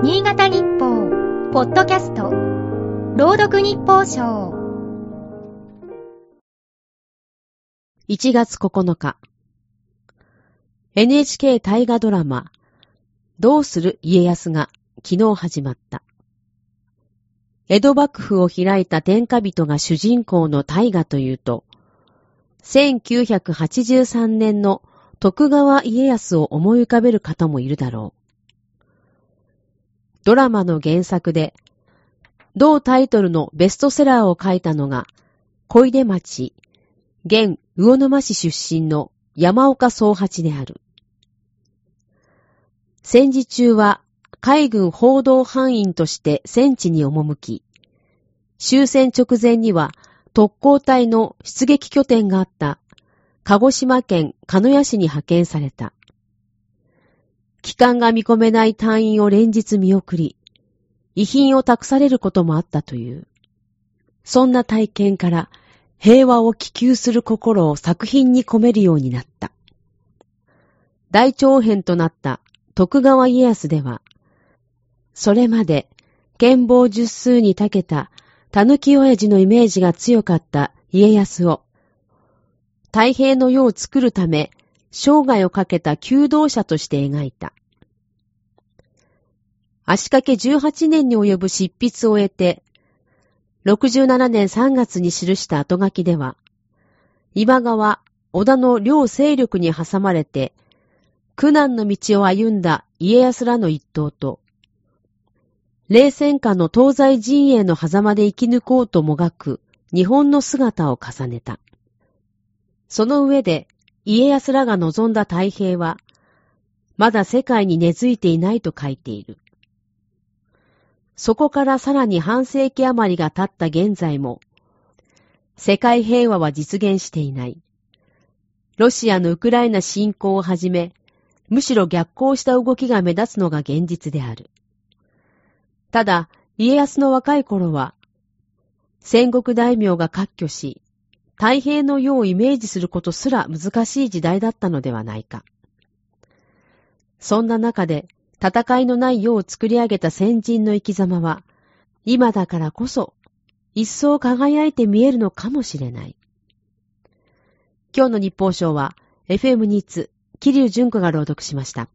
新潟日報、ポッドキャスト、朗読日報賞。1月9日。NHK 大河ドラマ、どうする家康が昨日始まった。江戸幕府を開いた天下人が主人公の大河というと、1983年の徳川家康を思い浮かべる方もいるだろう。ドラマの原作で、同タイトルのベストセラーを書いたのが、小出町、現魚沼市出身の山岡総八である。戦時中は海軍報道班員として戦地に赴き、終戦直前には特攻隊の出撃拠点があった鹿児島県鹿屋市に派遣された。帰還が見込めない隊員を連日見送り、遺品を託されることもあったという。そんな体験から平和を希求する心を作品に込めるようになった。大長編となった徳川家康では、それまで剣謀十数に長けた狸親父のイメージが強かった家康を、太平の世を作るため、生涯をかけた求道者として描いた。足掛け18年に及ぶ執筆を終えて、67年3月に記した後書きでは、今川、織田の両勢力に挟まれて、苦難の道を歩んだ家康らの一党と、冷戦下の東西陣営の狭間で生き抜こうともがく日本の姿を重ねた。その上で、家康らが望んだ太平は、まだ世界に根付いていないと書いている。そこからさらに半世紀余りが経った現在も、世界平和は実現していない。ロシアのウクライナ侵攻をはじめ、むしろ逆行した動きが目立つのが現実である。ただ、家康の若い頃は、戦国大名が割拠し、太平の世をイメージすることすら難しい時代だったのではないか。そんな中で、戦いのない世を作り上げた先人の生き様は、今だからこそ、一層輝いて見えるのかもしれない。今日の日報賞は、FM ニーツ、桐生純子が朗読しました。